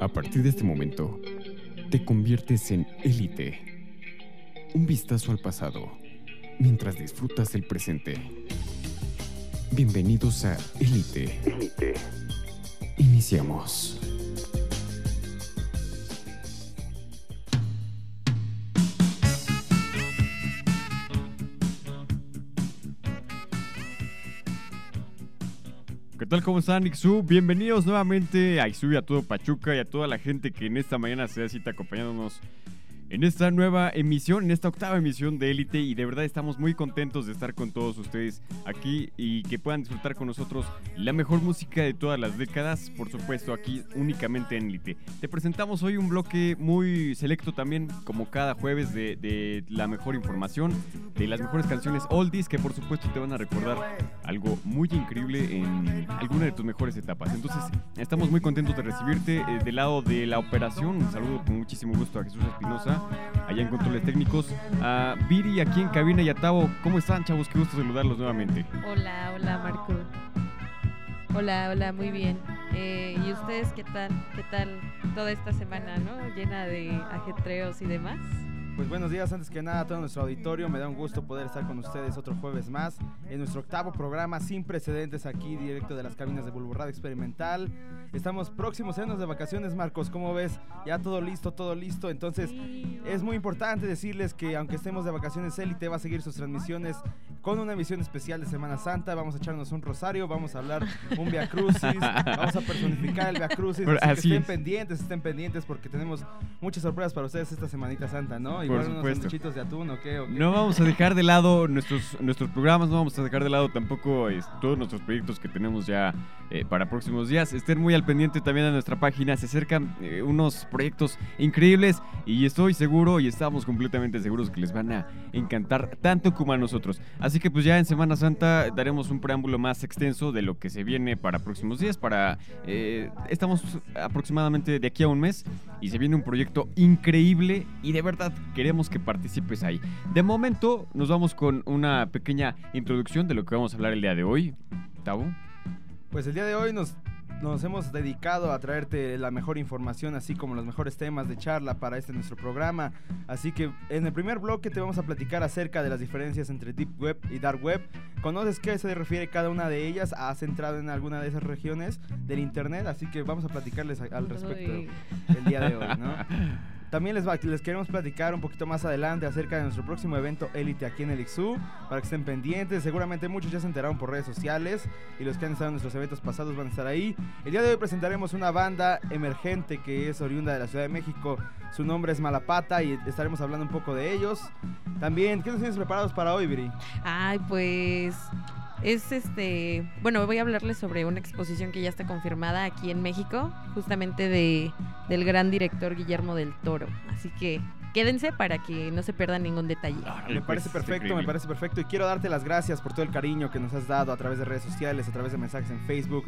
A partir de este momento, te conviertes en élite. Un vistazo al pasado mientras disfrutas el presente. Bienvenidos a Élite. Élite. Iniciamos. Tal? ¿Cómo están, Ixu? Bienvenidos nuevamente a Ixu y a todo Pachuca y a toda la gente que en esta mañana se da cita acompañándonos en esta nueva emisión, en esta octava emisión de Élite y de verdad estamos muy contentos de estar con todos ustedes aquí y que puedan disfrutar con nosotros la mejor música de todas las décadas, por supuesto aquí únicamente en Élite. Te presentamos hoy un bloque muy selecto también, como cada jueves, de, la mejor información, de las mejores canciones oldies que por supuesto te van a recordar algo muy increíble en alguna de tus mejores etapas. Entonces estamos muy contentos de recibirte eh, del lado de la operación. Un saludo con muchísimo gusto a Jesús Espinosa allá en controles técnicos. A Viri aquí en cabina y a Tavo. ¿Cómo están, chavos? Qué gusto saludarlos nuevamente. Hola, hola, Marco. Hola, hola, muy bien. Eh, ¿Y ustedes qué tal? ¿Qué tal toda esta semana, no? Llena de ajetreos y demás. Pues buenos días, antes que nada a todo nuestro auditorio, me da un gusto poder estar con ustedes otro jueves más en nuestro octavo programa sin precedentes aquí directo de las cabinas de Bulbo Experimental. Estamos próximos años de vacaciones, Marcos, ¿cómo ves? Ya todo listo, todo listo, entonces es muy importante decirles que aunque estemos de vacaciones, Élite va a seguir sus transmisiones con una emisión especial de Semana Santa, vamos a echarnos un rosario, vamos a hablar un Via Crucis, vamos a personificar el Via Crucis, así que estén es. pendientes, estén pendientes porque tenemos muchas sorpresas para ustedes esta Semanita Santa, ¿no? Igual unos supuesto. sanduchitos de atún o qué, o qué. No vamos a dejar de lado nuestros, nuestros programas, no vamos a dejar de lado tampoco es, todos nuestros proyectos que tenemos ya eh, para próximos días. Estén muy al pendiente también de nuestra página, se acercan eh, unos proyectos increíbles y estoy seguro y estamos completamente seguros que les van a encantar tanto como a nosotros. Así que pues ya en Semana Santa daremos un preámbulo más extenso de lo que se viene para próximos días. Para eh, estamos aproximadamente de aquí a un mes y se viene un proyecto increíble y de verdad queremos que participes ahí. De momento nos vamos con una pequeña introducción de lo que vamos a hablar el día de hoy. Tavo. Pues el día de hoy nos, nos hemos dedicado a traerte la mejor información, así como los mejores temas de charla para este nuestro programa. Así que en el primer bloque te vamos a platicar acerca de las diferencias entre Deep Web y Dark Web. ¿Conoces qué se refiere cada una de ellas? ¿Has entrado en alguna de esas regiones del Internet? Así que vamos a platicarles al respecto Uy. el día de hoy, ¿no? También les, queremos platicar un poquito más adelante acerca de nuestro próximo evento Elite aquí en el IXU, para que estén pendientes. Seguramente muchos ya se enteraron por redes sociales y los que han estado en nuestros eventos pasados van a estar ahí. El día de hoy presentaremos una banda emergente que es oriunda de la Ciudad de México. Su nombre es Malapata y estaremos hablando un poco de ellos. También, ¿qué nos tienes preparados para hoy, Viri? Ay, pues es este, bueno, voy a hablarles sobre una exposición que ya está confirmada aquí en México, justamente de del gran director Guillermo del Toro. Así que quédense para que no se pierdan ningún detalle. Me parece perfecto, me parece perfecto. Y quiero darte las gracias por todo el cariño que nos has dado a través de redes sociales, a través de mensajes en Facebook.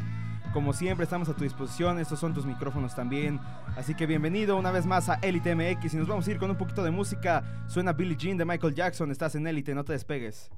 Como siempre, estamos a tu disposición. Estos son tus micrófonos también. Así que bienvenido una vez más a Elite MX. Y nos vamos a ir con un poquito de música. Suena Billie Jean de Michael Jackson. Estás en Elite, no te despegues.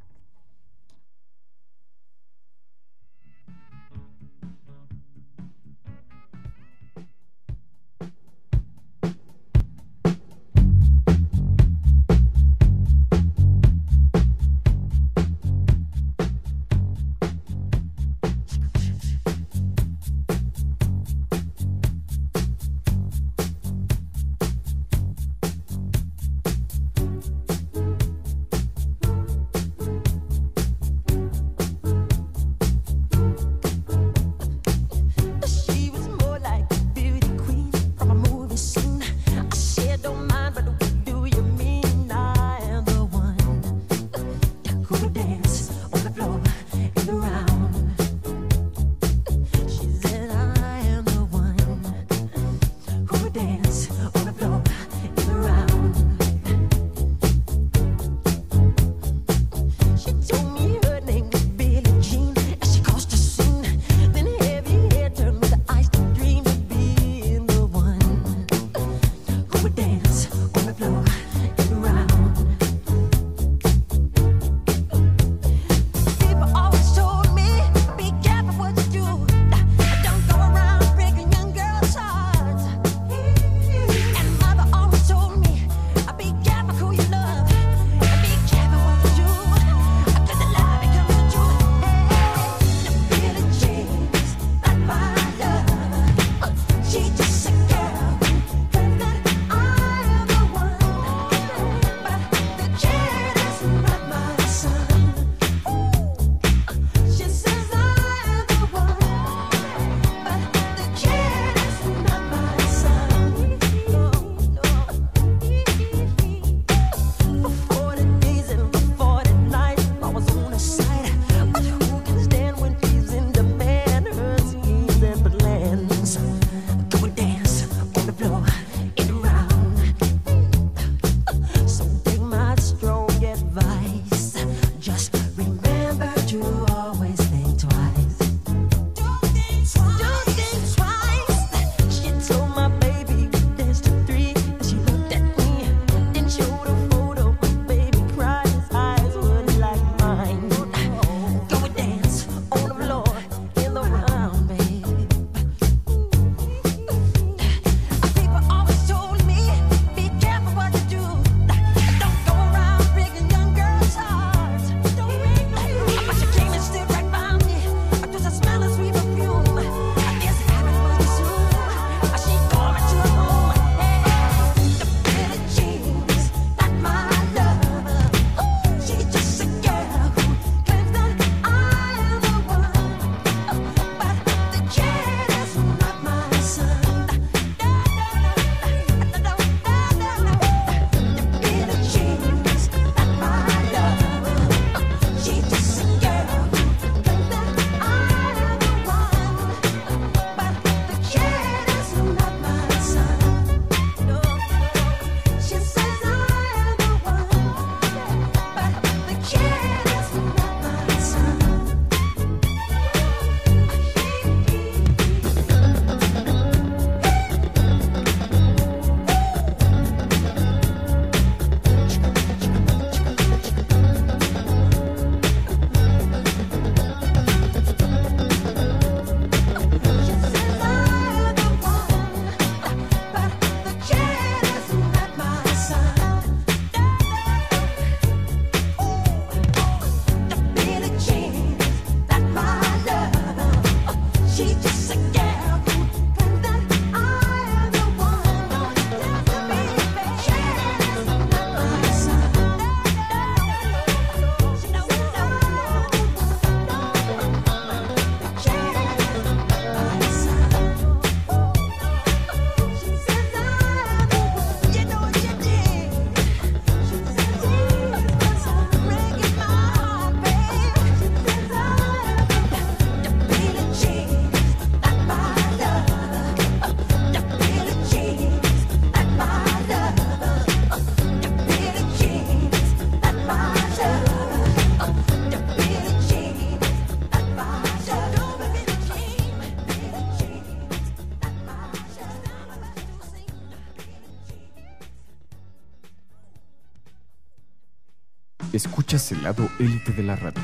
De la radio.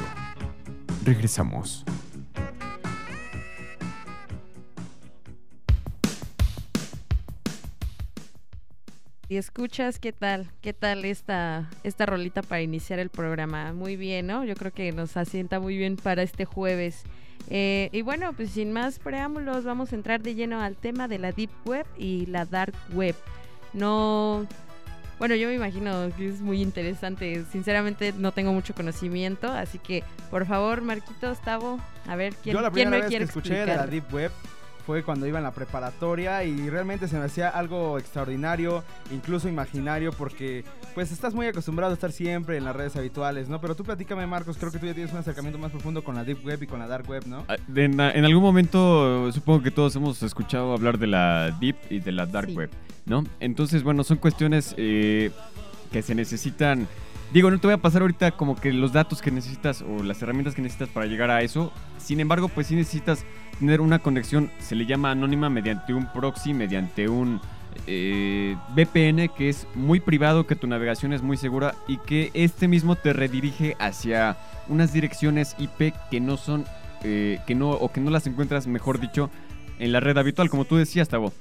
Regresamos. Y escuchas, ¿qué tal? ¿Qué tal esta, esta rolita para iniciar el programa? Muy bien, ¿no? Yo creo que nos asienta muy bien para este jueves. Eh, y bueno, pues sin más preámbulos, vamos a entrar de lleno al tema de la Deep Web y la Dark Web. No. Bueno, yo me imagino que es muy interesante. Sinceramente, no tengo mucho conocimiento, así que por favor, Marquito, Tavo, a ver quién, Yo la quién me vez quiere que escuché de la? Deep Web fue cuando iba en la preparatoria y realmente se me hacía algo extraordinario, incluso imaginario, porque pues estás muy acostumbrado a estar siempre en las redes habituales, ¿no? Pero tú platícame, Marcos, creo que tú ya tienes un acercamiento más profundo con la Deep Web y con la Dark Web, ¿no? Ah, En, en algún momento supongo que todos hemos escuchado hablar de la Deep y de la Dark Sí. Web, ¿no? Entonces, bueno, son cuestiones eh, que se necesitan... Digo, no te voy a pasar ahorita como que los datos que necesitas o las herramientas que necesitas para llegar a eso. Sin embargo, pues sí necesitas tener una conexión, se le llama anónima mediante un proxy, mediante un eh, VPN que es muy privado, que tu navegación es muy segura y que este mismo te redirige hacia unas direcciones IP que no son, eh, que no, o que no las encuentras, mejor dicho, en la red habitual, como tú decías, Tavo.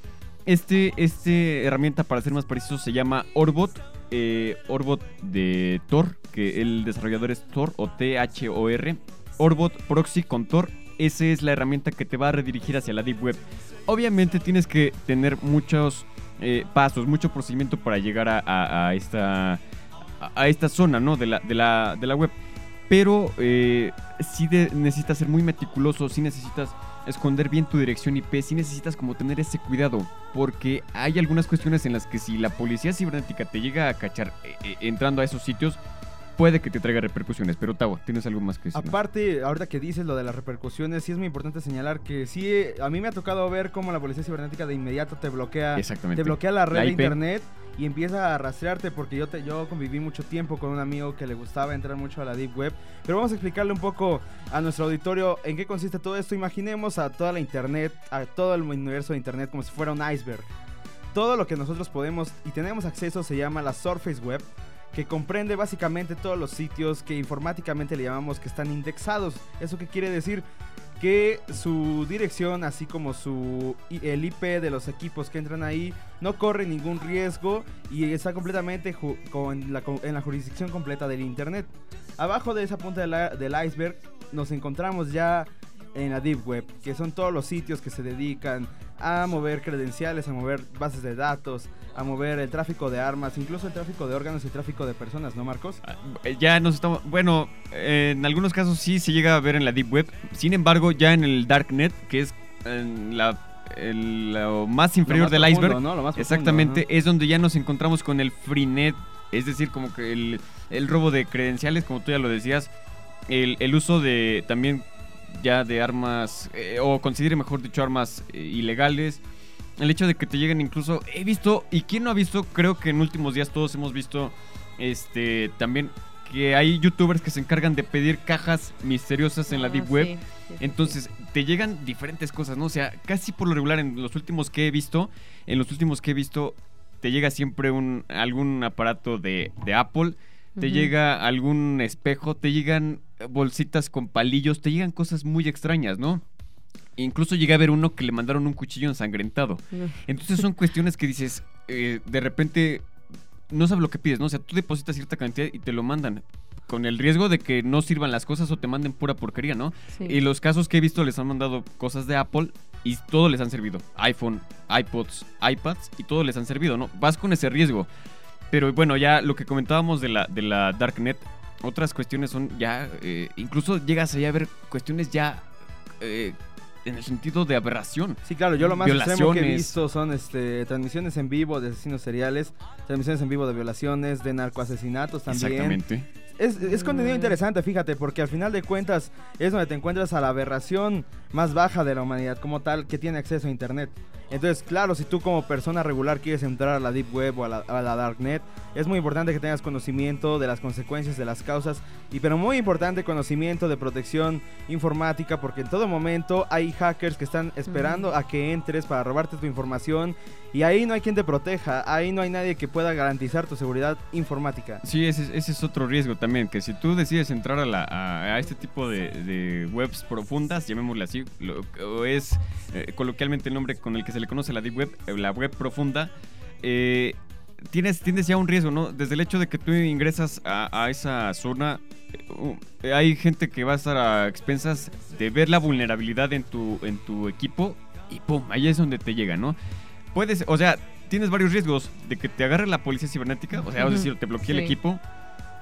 Este, este herramienta, para ser más preciso, se llama Orbot. eh, Orbot de Tor, que el desarrollador es Tor o T-H-O-R. Orbot Proxy con Tor. Esa es la herramienta que te va a redirigir hacia la Deep Web. Obviamente tienes que tener muchos eh, pasos, mucho procedimiento para llegar a, esta, a esta zona ¿no? de, la, de, la, de la web. Pero eh, sí de- necesitas ser muy meticuloso, sí necesitas esconder bien tu dirección IP, sí necesitas como tener ese cuidado, porque hay algunas cuestiones en las que si la policía cibernética te llega a cachar eh, eh, entrando a esos sitios, puede que te traiga repercusiones. Pero Tavo, ¿tienes algo más que decir? Aparte, ahorita que dices lo de las repercusiones, sí es muy importante señalar que sí, a mí me ha tocado ver cómo la policía cibernética de inmediato te bloquea, Exactamente. te bloquea la red La de internet y empieza a rastrearte porque yo te, yo conviví mucho tiempo con un amigo que le gustaba entrar mucho a la deep web, pero vamos a explicarle un poco a nuestro auditorio en qué consiste todo esto. Imaginemos a toda la internet, a todo el universo de internet como si fuera un iceberg. Todo lo que nosotros podemos y tenemos acceso se llama la Surface Web, que comprende básicamente todos los sitios que informáticamente le llamamos que están indexados. ¿Eso qué quiere decir? Que su dirección, así como su el IP de los equipos que entran ahí, no corre ningún riesgo y está completamente en la jurisdicción completa del Internet. Abajo de esa punta del iceberg nos encontramos ya en la Deep Web, que son todos los sitios que se dedican a mover credenciales, a mover bases de datos, a mover el tráfico de armas, incluso el tráfico de órganos y el tráfico de personas, ¿no, Marcos? Ah, eh, Ya nos estamos. Bueno, eh, en algunos casos sí se llega a ver en la Deep Web. Sin embargo, ya en el Darknet, que es en la, el- lo más inferior Lo más del profundo, iceberg, ¿no? Lo más profundo, exactamente, es donde ya nos encontramos con el Freenet. Es decir, como que el, el robo de credenciales, como tú ya lo decías. El, el uso de también ya de armas, eh, o considere mejor dicho, armas eh, ilegales. El hecho de que te lleguen incluso, he visto, y quien no ha visto, creo que en últimos días todos hemos visto, este, también que hay youtubers que se encargan de pedir cajas misteriosas en la Ah, Deep Web. sí, sí, sí, Entonces, te llegan diferentes cosas, ¿no? O sea, casi por lo regular en los últimos que he visto, en los últimos que he visto, te llega siempre un algún aparato de, de Apple, te llega algún espejo, te llegan bolsitas con palillos, te llegan cosas muy extrañas, ¿no? Incluso llegué a ver uno que le mandaron un cuchillo ensangrentado. Entonces son cuestiones que dices, eh, de repente no sabes lo que pides, ¿no? O sea, tú depositas cierta cantidad y te lo mandan. Con el riesgo de que no sirvan las cosas o te manden pura porquería, ¿no? Sí. Y los casos que he visto les han mandado cosas de Apple y todo les han servido. iPhone, iPods, iPads y todo les han servido, ¿no? Vas con ese riesgo. Pero bueno, ya lo que comentábamos de la, de la Darknet, otras cuestiones son ya, eh, incluso llegas allá a ver cuestiones ya eh, en el sentido de aberración. Sí, claro, yo lo más extremo que he visto son este, transmisiones en vivo de asesinos seriales, transmisiones en vivo de violaciones, de narcoasesinatos también. Exactamente. Es, es contenido interesante, fíjate, porque al final de cuentas es donde te encuentras a la aberración más baja de la humanidad como tal que tiene acceso a Internet. Entonces, claro, si tú como persona regular quieres entrar a la Deep Web o a la, a la Darknet, es muy importante que tengas conocimiento de las consecuencias, de las causas, y pero muy importante conocimiento de protección informática, porque en todo momento hay hackers que están esperando a que entres para robarte tu información, y ahí no hay quien te proteja, ahí no hay nadie que pueda garantizar tu seguridad informática. Sí, ese, es- ese es otro riesgo también, que si tú decides entrar a, la- a- a este tipo de, webs profundas, llamémosle así, lo- es eh, coloquialmente el nombre con el que se le conoce la deep web, eh, la web profunda, eh, tienes, tienes ya un riesgo, ¿no? Desde el hecho de que tú ingresas a, esa zona, eh, hay gente que va a estar a expensas de ver la vulnerabilidad en tu, en tu equipo y ¡pum! Ahí es donde te llega, ¿no? Puedes, o sea, tienes varios riesgos de que te agarre la policía cibernética, o sea, es decir, te bloquee el equipo,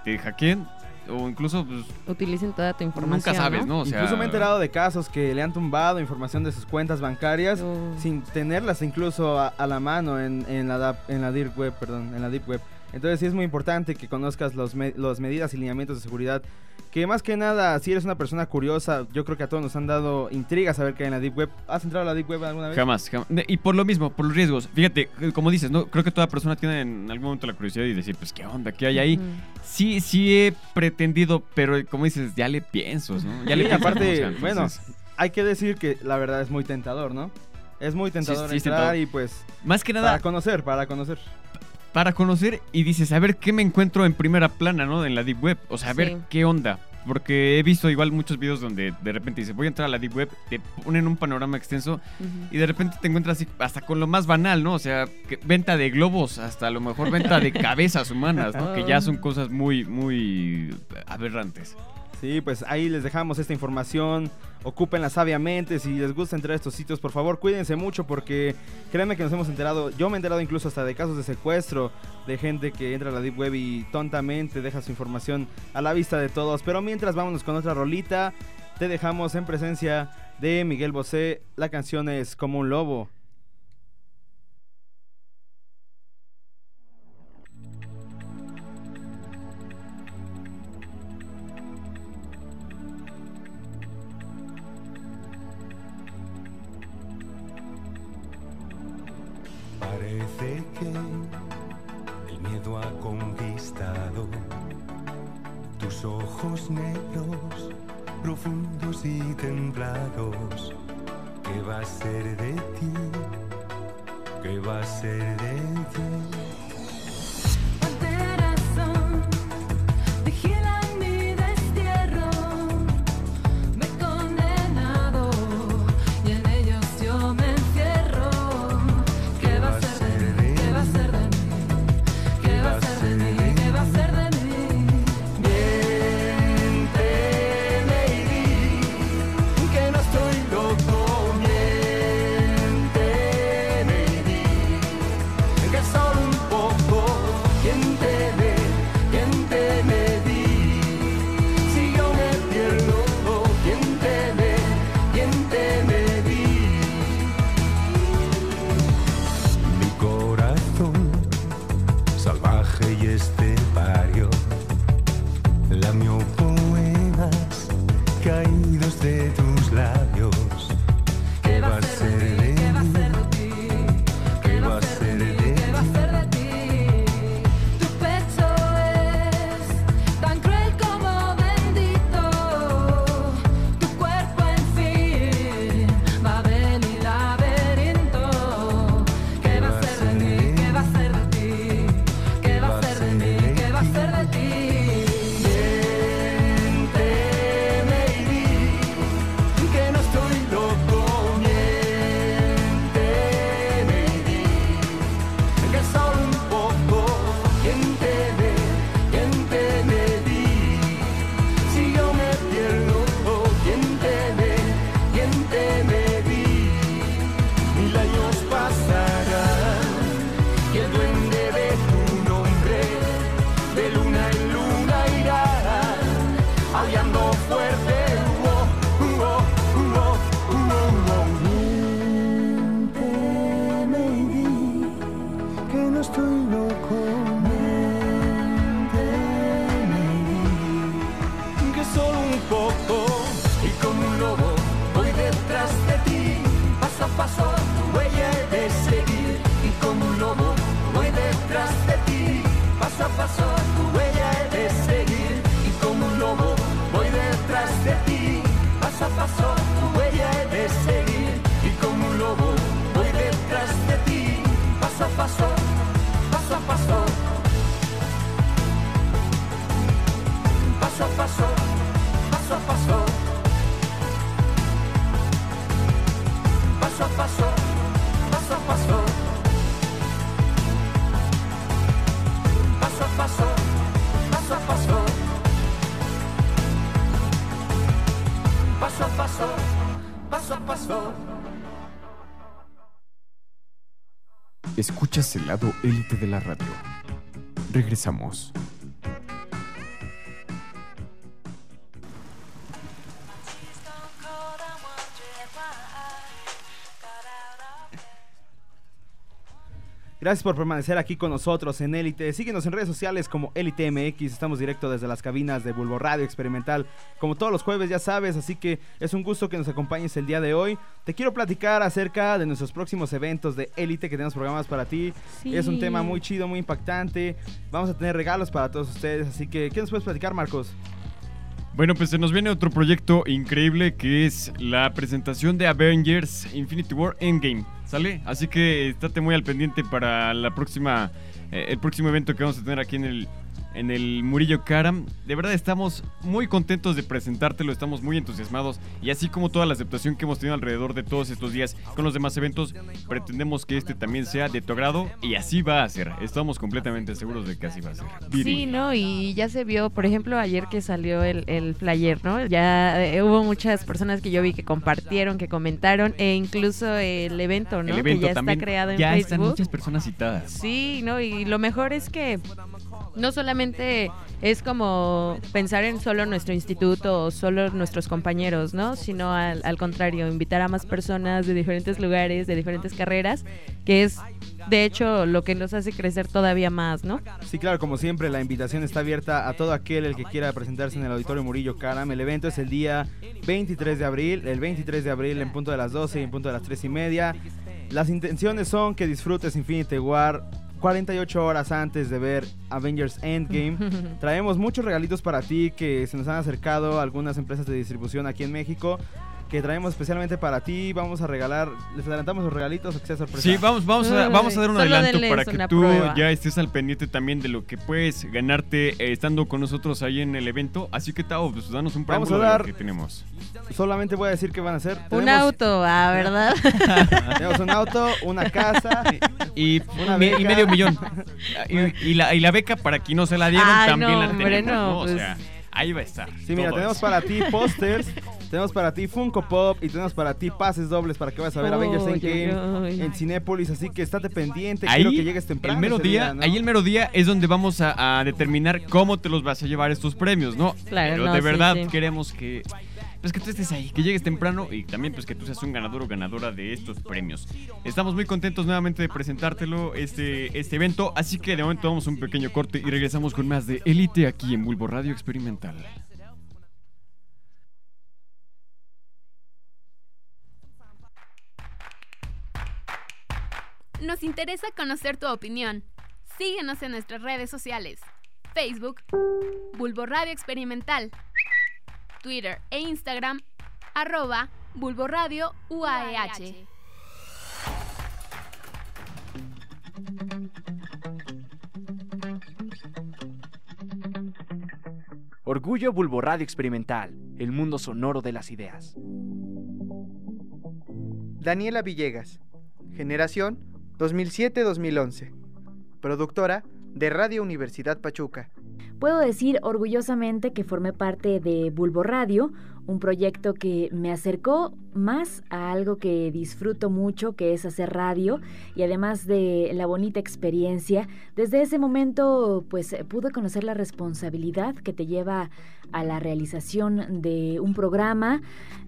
te hackeen, o incluso, pues, Utilicen toda tu información. nunca sabes, ¿no? O sea, Incluso me he enterado de casos que le han tumbado información de sus cuentas bancarias Uh. sin tenerlas incluso a, a la mano en, en la, en la Deep Web, perdón, en la Deep Web. Entonces sí es muy importante que conozcas los, me- los medidas y lineamientos de seguridad. Que más que nada, si eres una persona curiosa, yo creo que a todos nos han dado intriga saber qué hay en la Deep Web. ¿Has entrado a la Deep Web alguna vez? Jamás, jamás. Y por lo mismo, por los riesgos. Fíjate, eh, como dices, ¿no? Creo que toda persona tiene en algún momento la curiosidad y decir, pues, ¿qué onda? ¿Qué hay ahí? Sí, sí he pretendido, pero eh, como dices, ya le pienso, ¿no? Ya Sí, le pienso, aparte, sea, bueno, Hay que decir que la verdad es muy tentador, ¿no? Es muy tentador sí, es entrar tentador. y pues Más que para nada, conocer, para conocer. Para conocer y dices, a ver qué me encuentro en primera plana, ¿no? En la Deep Web. O sea, a ver qué onda. Porque he visto igual muchos videos donde de repente dices, voy a entrar a la Deep Web, te ponen un panorama extenso y de repente te encuentras así, hasta con lo más banal, ¿no? O sea, que- venta de globos, hasta a lo mejor venta de cabezas humanas, ¿no? Que ya son cosas muy, muy aberrantes. Sí, pues ahí les dejamos esta información. Ocúpenla sabiamente. Si les gusta entrar a estos sitios, por favor, cuídense mucho porque créanme que nos hemos enterado. Yo me he enterado incluso hasta de casos de secuestro de gente que entra a la Deep Web y tontamente deja su información a la vista de todos. Pero mientras vámonos con otra rolita, te dejamos en presencia de Miguel Bosé. La canción es Como un Lobo. Parece que el miedo ha conquistado tus ojos negros, profundos y templados. ¿Qué va a ser de ti? ¿Qué va a ser de ti? Élite de la radio. Regresamos. Gracias por permanecer aquí con nosotros en Élite. Síguenos en redes sociales como Élite MX. Estamos directo desde las cabinas de Bulbo Radio Experimental, como todos los jueves, ya sabes. Así que es un gusto que nos acompañes el día de hoy. Te quiero platicar acerca de nuestros próximos eventos de Élite que tenemos programados para ti. Sí. Es un tema muy chido, muy impactante. Vamos a tener regalos para todos ustedes. Así que, ¿qué nos puedes platicar, Marcos? Bueno, pues se nos viene otro proyecto increíble que es la presentación de Avengers Infinity War Endgame. ¿Sale? Así que estate muy al pendiente para la próxima, eh, el próximo evento que vamos a tener aquí en el, en el Murillo Karam. De verdad estamos muy contentos de presentártelo, estamos muy entusiasmados y así como toda la aceptación que hemos tenido alrededor de todos estos días con los demás eventos, pretendemos que este también sea de tu agrado y así va a ser. Estamos completamente seguros de que así va a ser. Sí, ¿no? Y ya se vio, por ejemplo, ayer que salió el, el flyer, ¿no? Ya eh, hubo muchas personas que yo vi que compartieron, que comentaron, e incluso el evento, ¿no? El evento que ya también. está creado en ya están Facebook. muchas personas citadas. Sí, ¿no? Y lo mejor es que no solamente es como pensar en solo nuestro instituto o solo nuestros compañeros, ¿no? Sino al, al contrario, invitar a más personas de diferentes lugares, de diferentes carreras, que es de hecho lo que nos hace crecer todavía más, ¿no? Sí, claro, como siempre, la invitación está abierta a todo aquel el que quiera presentarse en el Auditorio Murillo Caram. El evento es el día 23 de abril, el 23 de abril en punto de las 12 y en punto de las 3 y media. Las intenciones son que disfrutes Infinity War 48 horas antes de ver Avengers Endgame. Traemos muchos regalitos para ti que se nos han acercado algunas empresas de distribución aquí en México. Que traemos especialmente para ti. Vamos a regalar, les adelantamos los regalitos o que sea sorpresa. Sí, vamos, vamos, a, vamos a dar un Solo adelanto para que tú prueba. ya estés al pendiente también de lo que puedes ganarte eh, estando con nosotros ahí en el evento. Así que, Tao, pues danos un Vamos a preámbulo de dar- lo que tenemos. Solamente voy a decir qué van a hacer. Un Tenemos- auto, ah, ¿verdad? Tenemos un auto, una casa. Y, Una me- y beca. medio millón. y, y la, y la beca, para quien no se la dieron, Ay, también no, la hombre, tenemos, no, ¿no? pues. O sea, ahí va a estar. Sí, mira, tenemos eso. para ti pósters, tenemos para ti Funko Pop y tenemos para ti pases dobles para que vayas a ver Avengers Endgame oy. en Cinépolis, así que estate pendiente, Ahí, quiero que llegues temprano. el mero día, ¿no? ahí el mero día es donde vamos a, a determinar cómo te los vas a llevar estos premios, ¿no? Claro, Pero no, de sí, verdad sí. queremos que pues que tú estés ahí, que llegues temprano y también pues que tú seas un ganador o ganadora de estos premios. Estamos muy contentos nuevamente de presentártelo este este evento, así que de momento vamos a un pequeño corte y regresamos con más de Elite aquí en Bulbo Radio Experimental. Nos interesa conocer tu opinión. Síguenos en nuestras redes sociales. Facebook, Bulbo Radio Experimental. Twitter e Instagram, arroba Bulbo Radio UAEH. Orgullo Bulbo Radio Experimental, el mundo sonoro de las ideas. Daniela Villegas, generación 2007-2011, productora de Radio Universidad Pachuca. Puedo decir orgullosamente que formé parte de Bulbo Radio, un proyecto que me acercó más a algo que disfruto mucho, que es hacer radio, y además de la bonita experiencia, desde ese momento pues pude conocer la responsabilidad que te lleva a la realización de un programa,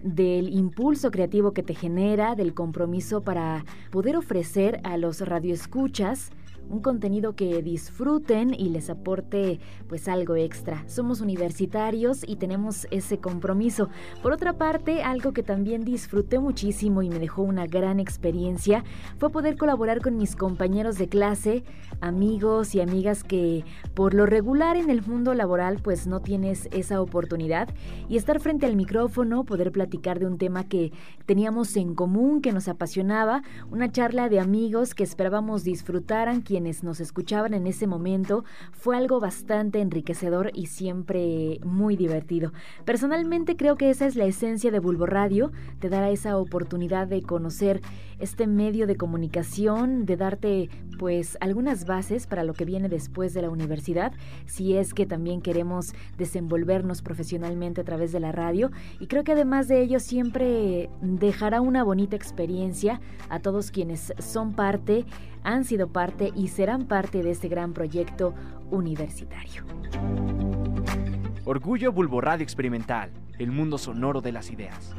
del impulso creativo que te genera, del compromiso para poder ofrecer a los radioescuchas un contenido que disfruten y les aporte pues algo extra. Somos universitarios y tenemos ese compromiso. Por otra parte, algo que también disfruté muchísimo y me dejó una gran experiencia fue poder colaborar con mis compañeros de clase, amigos y amigas que por lo regular en el mundo laboral pues no tienes esa oportunidad y estar frente al micrófono, poder platicar de un tema que teníamos en común, que nos apasionaba, una charla de amigos que esperábamos disfrutaran quienes nos escuchaban en ese momento, fue algo bastante enriquecedor y siempre muy divertido. Personalmente creo que esa es la esencia de Bulbo Radio, te dará esa oportunidad de conocer este medio de comunicación, de darte pues algunas bases para lo que viene después de la universidad, si es que también queremos desenvolvernos profesionalmente a través de la radio y creo que además de ello siempre dejará una bonita experiencia a todos quienes son parte, han sido parte y serán parte de este gran proyecto universitario. Orgullo Bulbo Radio Experimental, el mundo sonoro de las ideas.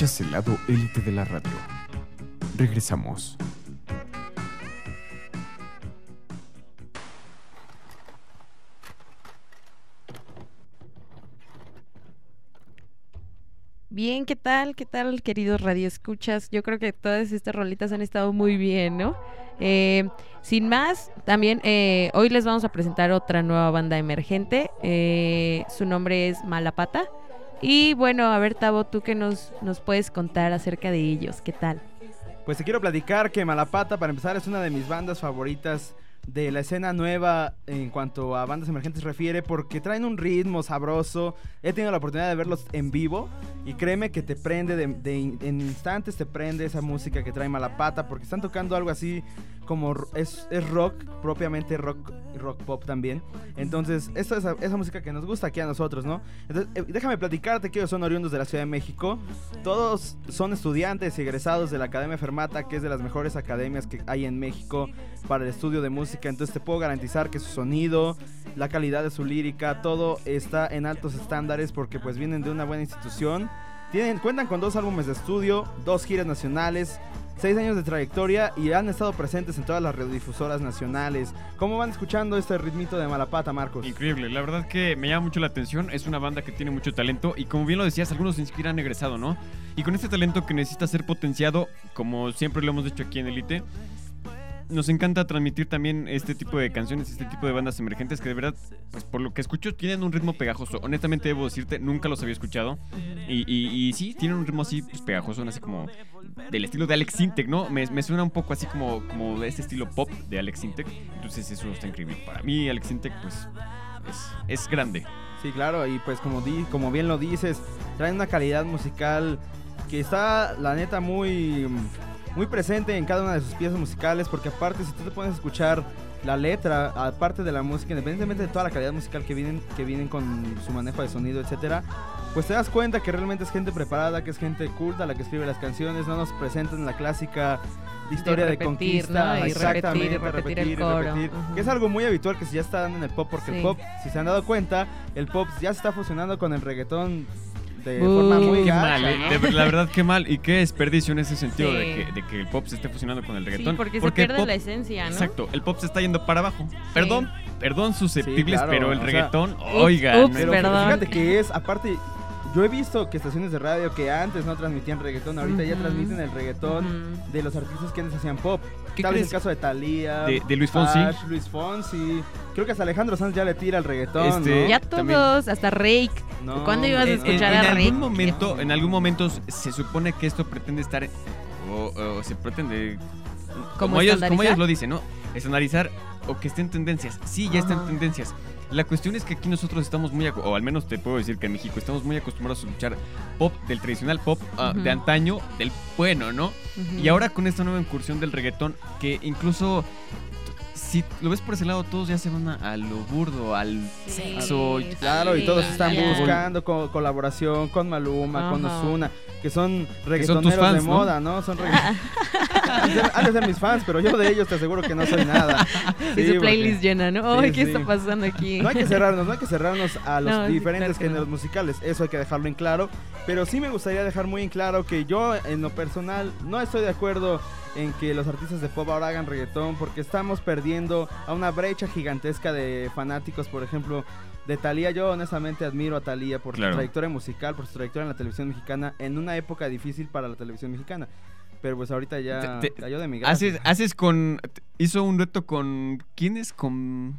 El lado élite de la radio. Regresamos. Bien, ¿qué tal? ¿Qué tal, queridos radioescuchas? Yo creo que todas estas rolitas han estado muy bien, ¿no? Eh, sin más, también eh, hoy les vamos a presentar otra nueva banda emergente. Eh, su nombre es Malapata. Y bueno, a ver, Tavo, tú qué nos, nos puedes contar acerca de ellos, ¿qué tal? Pues te quiero platicar que Malapata, para empezar, es una de mis bandas favoritas de la escena nueva en cuanto a bandas emergentes refiere porque traen un ritmo sabroso. He tenido la oportunidad de verlos en vivo y créeme que te prende de, en instantes te prende esa música que trae Malapata porque están tocando algo así como es, es rock, propiamente rock rock pop también. Entonces, esa es esa música que nos gusta aquí a nosotros, ¿no? Entonces, eh, déjame platicarte que ellos son oriundos de la Ciudad de México. Todos son estudiantes y egresados de la Academia Fermata, que es de las mejores academias que hay en México para el estudio de música. Entonces, te puedo garantizar que su sonido, la calidad de su lírica, todo está en altos estándares porque pues vienen de una buena institución. Tienen, cuentan con dos álbumes de estudio, dos giras nacionales, seis años de trayectoria y han estado presentes en todas las radiodifusoras nacionales. ¿Cómo van escuchando este ritmito de Malapata, Marcos? Increíble, la verdad que me llama mucho la atención. Es una banda que tiene mucho talento y como bien lo decías, algunos siquiera han egresado, ¿no? Y con este talento que necesita ser potenciado, como siempre lo hemos dicho aquí en Elite, nos encanta transmitir también este tipo de canciones, este tipo de bandas emergentes que de verdad, pues por lo que escucho, tienen un ritmo pegajoso. Honestamente debo decirte, nunca los había escuchado. Y, y- y sí, tienen un ritmo así pues, pegajoso, así como del estilo de Alex Sintek, ¿no? Me, me suena un poco así como, como de este estilo pop de Alex Sintek. Entonces eso está increíble. Para mí Alex Sintek pues es, es grande. Sí, claro, y pues como, di, como bien lo dices, traen una calidad musical que está, la neta, muy, muy presente en cada una de sus piezas musicales, porque aparte, si tú te pones a escuchar la letra, aparte de la música, independientemente de toda la calidad musical que vienen, que vienen con su manejo de sonido, etcétera, pues te das cuenta que realmente es gente preparada, que es gente culta la que escribe las canciones, no nos presentan la clásica historia de, repetir, conquista, ¿no? Y exactamente, repetir, repetir el coro. repetir, Ujú. que es algo muy habitual que se ya está dando en el pop, porque Sí. el pop, si se han dado cuenta, el pop ya se está fusionando con el reggaetón de Uh, forma muy Qué mal, ¿eh? ¿no? De la verdad que mal y qué desperdicio en ese sentido Sí. de, que, de que el pop se esté fusionando con el Sí, reggaetón. porque, se pierde pop- la esencia, ¿no? Exacto, el pop se está yendo para abajo. Perdón, perdón susceptibles, claro, pero el o sea, reggaetón, ups, oigan. ups, Pero perdón. fíjate que es, aparte, yo he visto que estaciones de radio que antes no transmitían reggaetón, ahorita ya Ujú. transmiten el reggaetón Ujú. de los artistas que antes hacían pop. ¿Qué Tal vez el caso de Thalía, De- de Luis Fonsi. Ash, Luis Fonsi. Creo que hasta Alejandro Sanz ya le tira el reggaetón, Este, ¿no? Ya También- todos, hasta Rake. No, ¿Cuándo ibas a hombre, En, en- escuchar en a Rick? algún momento, en algún momento se supone que esto pretende estar o, o se pretende como ¿Cómo ellos, como ellos lo dicen, ¿no? Estandarizar o que esté en tendencias. Sí, ya está en Ajá. tendencias. La cuestión es que aquí nosotros estamos muy, o al menos te puedo decir que en México estamos muy acostumbrados a escuchar pop del tradicional pop ah, de antaño, del bueno, ¿no? Y ahora con esta nueva incursión del reggaetón, que incluso si lo ves por ese lado, todos ya se van a, a lo burdo, al Sí, sexo. sí, Claro, y todos están buscando co- colaboración con Maluma, con. Ozuna, que son reggaetoneros fans, de ¿no? moda, ¿no? Son han, de ser, mis fans, pero yo de ellos te aseguro que no soy nada. Y Sí, su porque- playlist llena, ¿no? Ay, ¿qué sí. está pasando aquí? No hay que cerrarnos, no hay que cerrarnos a los No, sí, diferentes claro que no. géneros musicales, eso hay que dejarlo en claro, pero sí me gustaría dejar muy en claro que yo en lo personal no estoy de acuerdo en que los artistas de pop ahora hagan reggaetón porque estamos perdiendo a una brecha gigantesca de fanáticos, por ejemplo, de Thalía. Yo honestamente admiro a Thalía por Claro. su trayectoria musical, por su trayectoria en la televisión mexicana, en una época difícil para la televisión mexicana. Pero pues ahorita ya Te- te- cayó de mi Haces, haces con. Hizo un dueto con. ¿Quién es? Con.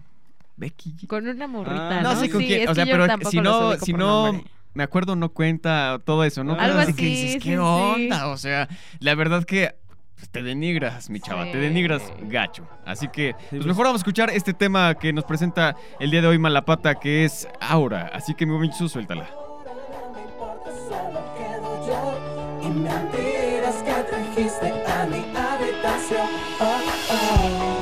Becky. Con una morrita, Ah, ¿no? No sé con Sí, quién. O sea, pero si no, si no. Me acuerdo, no cuenta todo eso, ¿no? Algo Así así, que dices, ¿qué sí, onda? sí. O sea, la verdad que pues, te denigras, mi chava, te denigras gacho. Así que, pues pues. mejor vamos a escuchar este tema que nos presenta el día de hoy Malapata, que es Aura. Así que, mi buen Jesús, suéltala. No me importa, solo quedo yo y mentiras que trajiste a mi habitación. Oh, oh.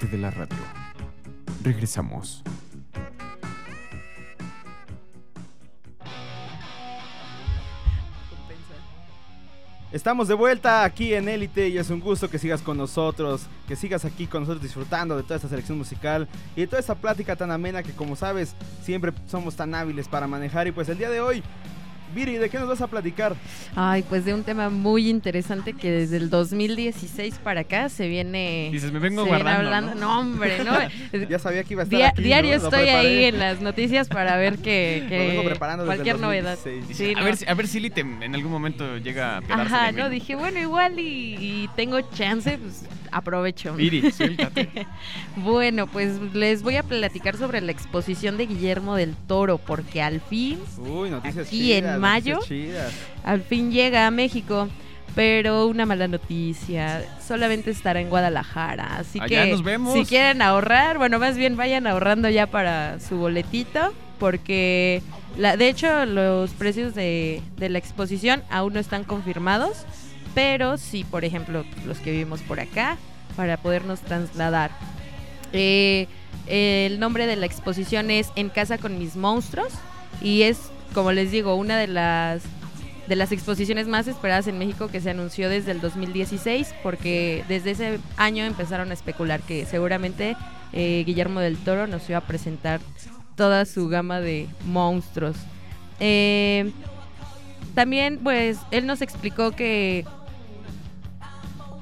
De la radio. Regresamos. Estamos de vuelta aquí en Élite y es un gusto que sigas con nosotros, que sigas aquí con nosotros disfrutando de toda esta selección musical y de toda esta plática tan amena que como sabes siempre somos tan hábiles para manejar y pues el día de hoy, Viri, ¿de qué nos vas a platicar? Ay, pues de un tema muy interesante que desde el 2016 para acá se viene. Dices, me vengo guardando, hablando. ¿no? hombre, ¿no? Ya sabía que iba a estar Dia- aquí, ¿no? diario Lo estoy ahí en las noticias para ver que, Lo que vengo preparando desde el cualquier novedad. 2016. Sí, a, no. ver, si- a ver si Lite en algún momento llega a Ajá, no, dije, bueno, igual y, y tengo chance, pues aprovecho. Viri, suéltate. bueno, pues les voy a platicar sobre la exposición de Guillermo del Toro, porque al fin, Uy, Aquí chidas, en mayo. al fin llega a México. Pero una mala noticia, solamente estará en Guadalajara, así Allá que nos vemos. si quieren ahorrar, bueno, más bien vayan ahorrando ya para su boletito, porque la, de hecho los precios de, de la exposición aún no están confirmados, pero sí, por ejemplo, los que vivimos por acá, para podernos trasladar. Eh, el nombre de la exposición es En casa con mis monstruos y es, como les digo, una de las de las exposiciones más esperadas en México que se anunció desde el 2016 porque desde ese año empezaron a especular que seguramente eh, Guillermo del Toro nos iba a presentar toda su gama de monstruos. Eh, también, pues, él nos explicó que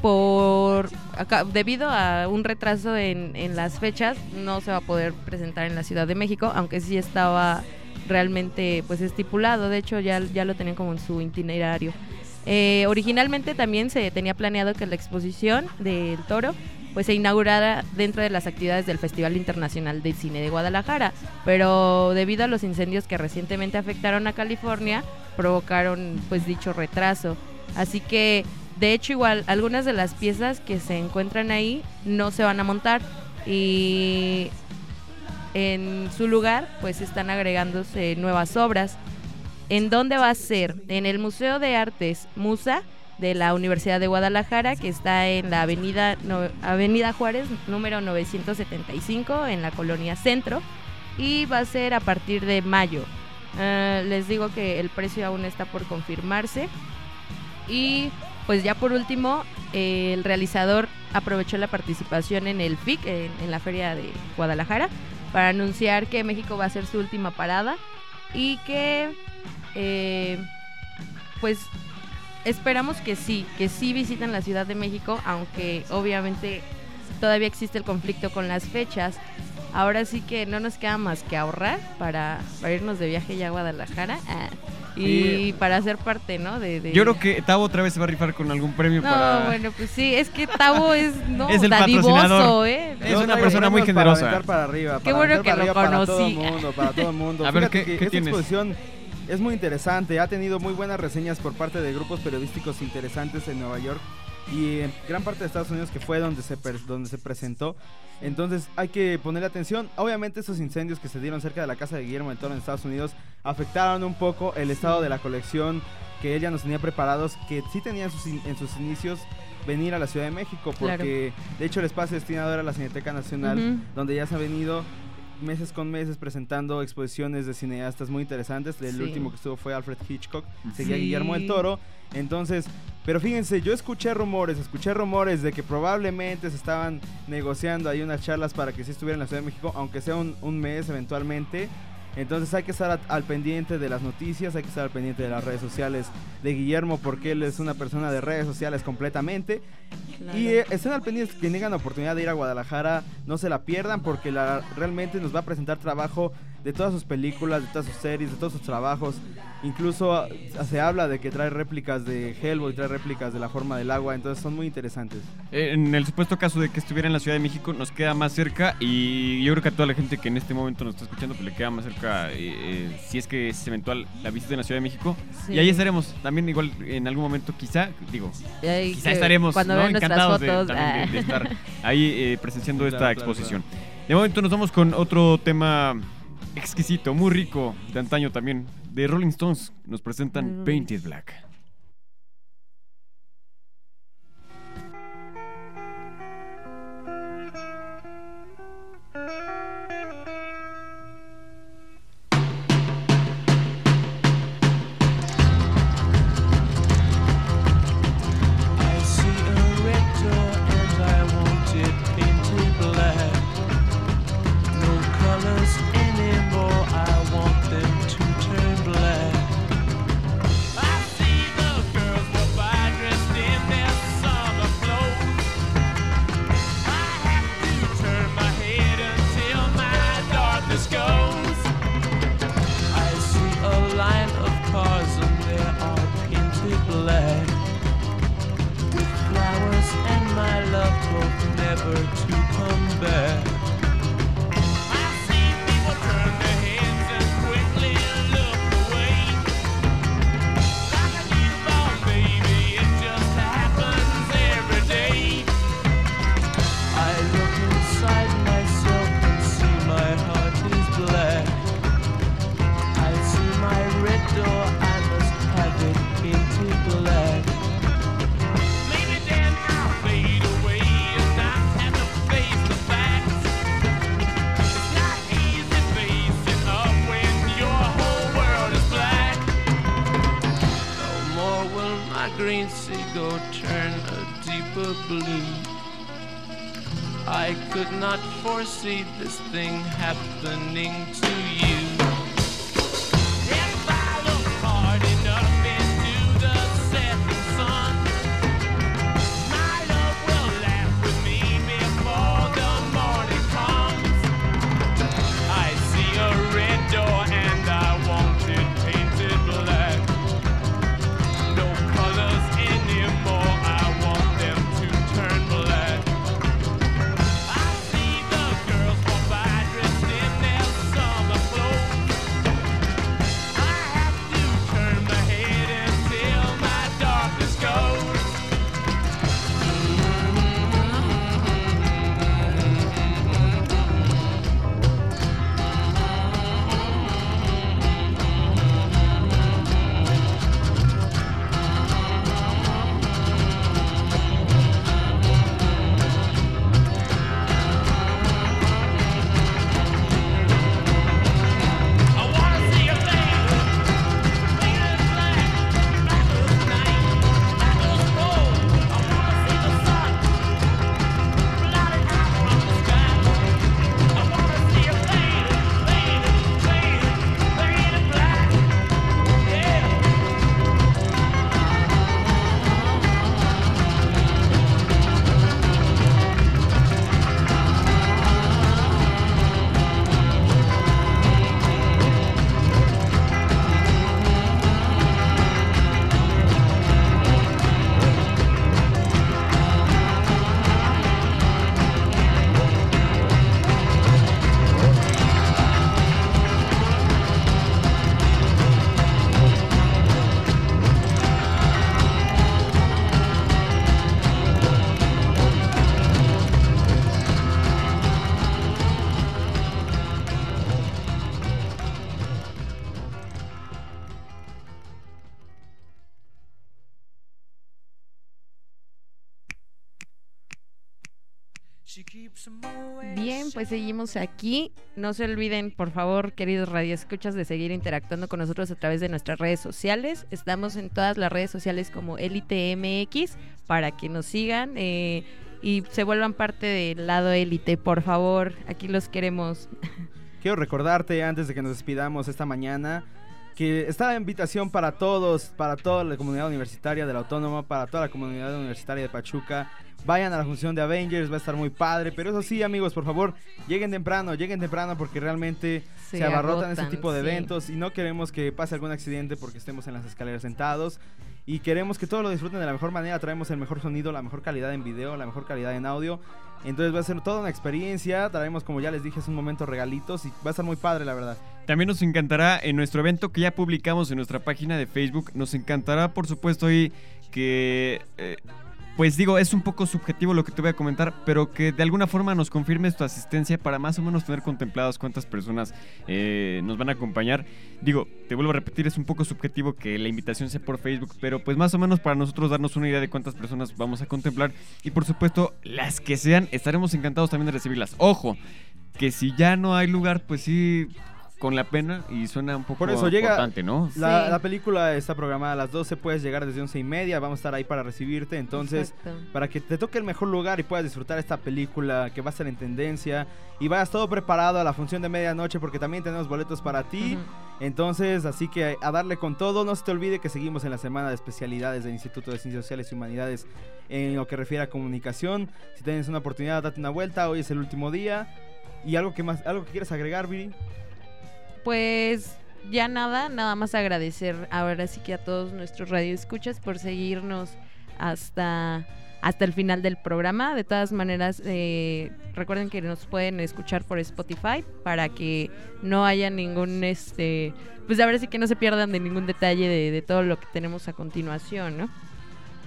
por acá- debido a un retraso en, en las fechas no se va a poder presentar en la Ciudad de México, aunque sí estaba realmente pues estipulado, de hecho ya, ya lo tenían como en su itinerario. Eh, originalmente también se tenía planeado que la exposición del toro pues se inaugurara dentro de las actividades del Festival Internacional de Cine de Guadalajara, pero debido a los incendios que recientemente afectaron a California, provocaron pues dicho retraso. Así que de hecho igual algunas de las piezas que se encuentran ahí no se van a montar y en su lugar pues están agregándose nuevas obras. ¿En dónde va a ser? En el Museo de Artes Musa de la Universidad de Guadalajara, que está en la avenida, avenida Juárez, número 975, en la colonia Centro, y va a ser a partir de mayo. Eh, les digo que el precio aún está por confirmarse. Y pues ya por último, eh, el realizador aprovechó la participación en el FIC, en, la Feria de Guadalajara, para anunciar que México va a ser su última parada y que eh, pues esperamos que sí, que sí visiten la Ciudad de México, aunque obviamente todavía existe el conflicto con las fechas. Ahora sí que no nos queda más que ahorrar para, para irnos de viaje ya a Guadalajara ah, y para ser parte, ¿no? De, de- Yo creo que Tavo otra vez se va a rifar con algún premio No, para... bueno, pues sí, es que Tavo es, no, Es el dadivoso, patrocinador. ¿eh? Es una persona muy generosa. Para para arriba, Qué para bueno aventar que para lo arriba Para todo conocí. el mundo, para todo el mundo. A ver, Fíjate ¿qué- que qué esta tienes? exposición es muy interesante. Ha tenido muy buenas reseñas por parte de grupos periodísticos interesantes en Nueva York y en gran parte de Estados Unidos que fue donde se, donde se presentó. Entonces hay que ponerle atención. Obviamente esos incendios que se dieron cerca de la casa de Guillermo del Toro en Estados Unidos afectaron un poco el estado de la colección que ella nos tenía preparados, que sí tenía en sus, in- en sus inicios venir a la Ciudad de México, Claro. porque de hecho el espacio destinado era la Cineteca Nacional, Ujú. donde ya se ha venido meses con meses presentando exposiciones de cineastas muy interesantes. El Sí. último que estuvo fue Alfred Hitchcock, seguía Sí. Guillermo del Toro. Entonces, pero fíjense, yo escuché rumores, escuché rumores de que probablemente se estaban negociando ahí unas charlas para que sí estuviera en la Ciudad de México, aunque sea un, un mes eventualmente. Entonces hay que estar al pendiente de las noticias, hay que estar al pendiente de las redes sociales de Guillermo porque él es una persona de redes sociales completamente. Claro. Y eh, estén al pendiente, que tengan la oportunidad de ir a Guadalajara, no se la pierdan porque la, realmente nos va a presentar trabajo de todas sus películas, de todas sus series, de todos sus trabajos. Incluso ah, se habla de que trae réplicas de Hellboy, trae réplicas de La Forma del Agua, entonces son muy interesantes. Eh, En el supuesto caso de que estuviera en la Ciudad de México, nos queda más cerca y yo creo que a toda la gente que en este momento nos está escuchando, pues le queda más cerca, eh, eh, si es que es eventual la visita en la Ciudad de México. Sí. Y ahí estaremos, también igual en algún momento, quizá, digo, quizá estaremos cuando ¿no? encantados de, fotos, también de- ah. de estar ahí eh, presenciando esta Claro, claro, exposición. De momento nos vamos con otro tema exquisito, muy rico, de antaño también, de Rolling Stones. Nos presentan. Painted Black. Foresee this thing happening seguimos aquí. No se olviden, por favor, queridos radioescuchas, de seguir interactuando con nosotros a través de nuestras redes sociales. Estamos en todas las redes sociales como Elite MX para que nos sigan eh, y se vuelvan parte del lado Elite, por favor. Aquí los queremos. Quiero recordarte antes de que nos despidamos esta mañana que está la invitación para todos, para toda la comunidad universitaria de la Autónoma, para toda la comunidad universitaria de Pachuca. Vayan a la función de Avengers, va a estar muy padre. Pero eso sí, amigos, por favor, lleguen temprano, lleguen temprano porque realmente se, Se abarrotan ese agotan, tipo de sí. eventos y no queremos que pase algún accidente porque estemos en las escaleras sentados. Y queremos que todos lo disfruten de la mejor manera. Traemos el mejor sonido, la mejor calidad en video, la mejor calidad en audio. Entonces va a ser toda una experiencia. Traemos, como ya les dije, hace un momento regalitos y va a estar muy padre, la verdad. También nos encantará en nuestro evento que ya publicamos en nuestra página de Facebook. Nos encantará, por supuesto, ahí que. eh, pues digo, es un poco subjetivo lo que te voy a comentar, pero que de alguna forma nos confirmes tu asistencia para más o menos tener contempladas cuántas personas eh, nos van a acompañar. Digo, te vuelvo a repetir, es un poco subjetivo que la invitación sea por Facebook, pero pues más o menos para nosotros darnos una idea de cuántas personas vamos a contemplar. Y por supuesto, las que sean, estaremos encantados también de recibirlas. Ojo, que si ya no hay lugar, pues sí, con la pena y suena un poco Por eso llega importante, ¿no? La, Sí. la película está programada a las 12, puedes llegar desde 11 y media, vamos a estar ahí para recibirte, entonces Exacto. para que te toque el mejor lugar y puedas disfrutar esta película que va a estar en tendencia y vayas todo preparado a la función de medianoche porque también tenemos boletos para ti, entonces así que a darle con todo, no se te olvide que seguimos en la semana de especialidades del Instituto de Ciencias Sociales y Humanidades en lo que refiere a comunicación, si tienes una oportunidad date una vuelta, hoy es el último día y algo que más, algo que quieras agregar, Viri. Pues ya nada, nada más agradecer ahora sí que a todos nuestros radioescuchas por seguirnos hasta, hasta el final del programa. De todas maneras, eh, recuerden que nos pueden escuchar por Spotify para que no haya ningún, este, pues ahora sí que no se pierdan de ningún detalle de, de todo lo que tenemos a continuación, ¿no?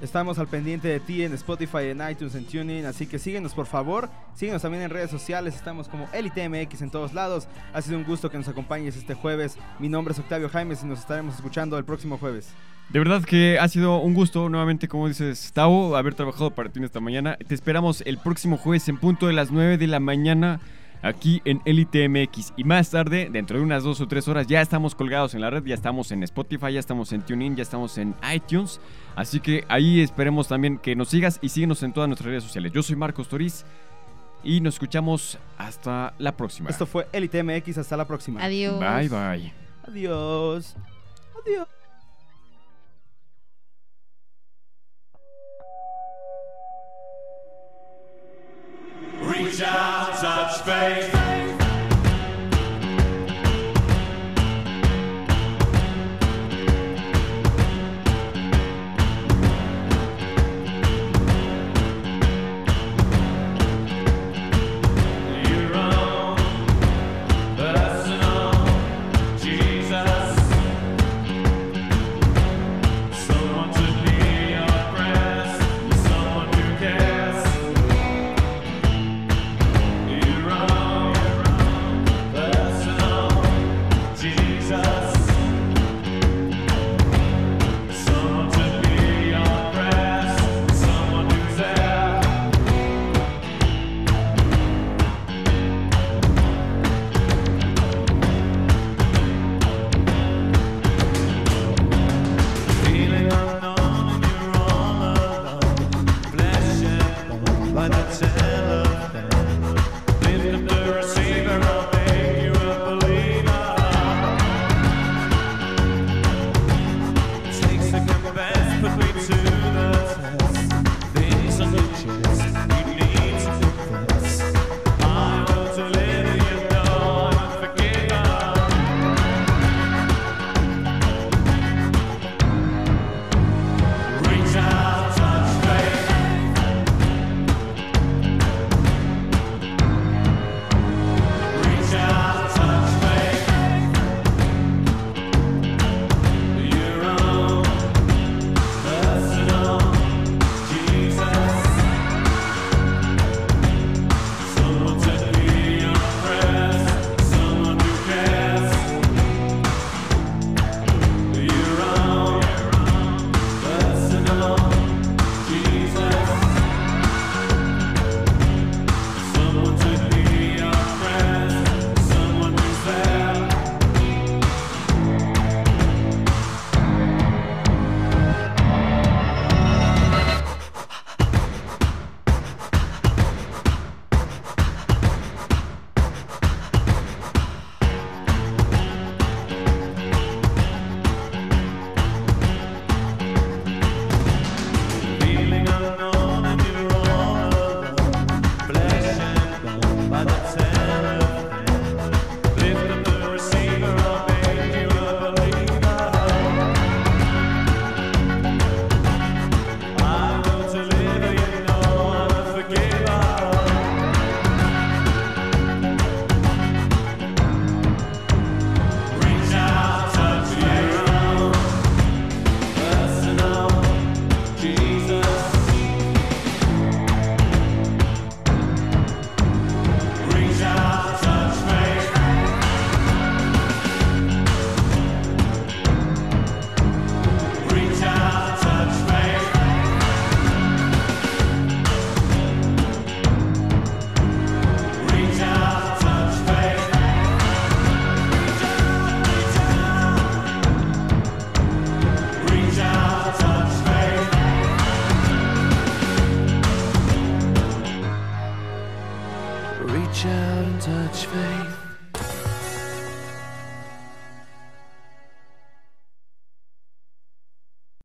Estamos al pendiente de ti en Spotify, en iTunes, en TuneIn, así que síguenos por favor. Síguenos también en redes sociales, estamos como Elite MX en todos lados. Ha sido un gusto que nos acompañes este jueves. Mi nombre es Octavio Jaimes y nos estaremos escuchando el próximo jueves. De verdad que ha sido un gusto, nuevamente, como dices, Tavo, haber trabajado para ti esta mañana. Te esperamos el próximo jueves en punto de las 9 de la mañana aquí en Elite MX. Y más tarde, dentro de unas dos o tres horas, ya estamos colgados en la red, ya estamos en Spotify, ya estamos en TuneIn, ya estamos en iTunes. Así que ahí esperemos también que nos sigas y síguenos en todas nuestras redes sociales. Yo soy Marcos Toriz y nos escuchamos hasta la próxima. Esto fue Elite MX, hasta la próxima. Adiós. Bye bye. Adiós. Adiós. Without such faith.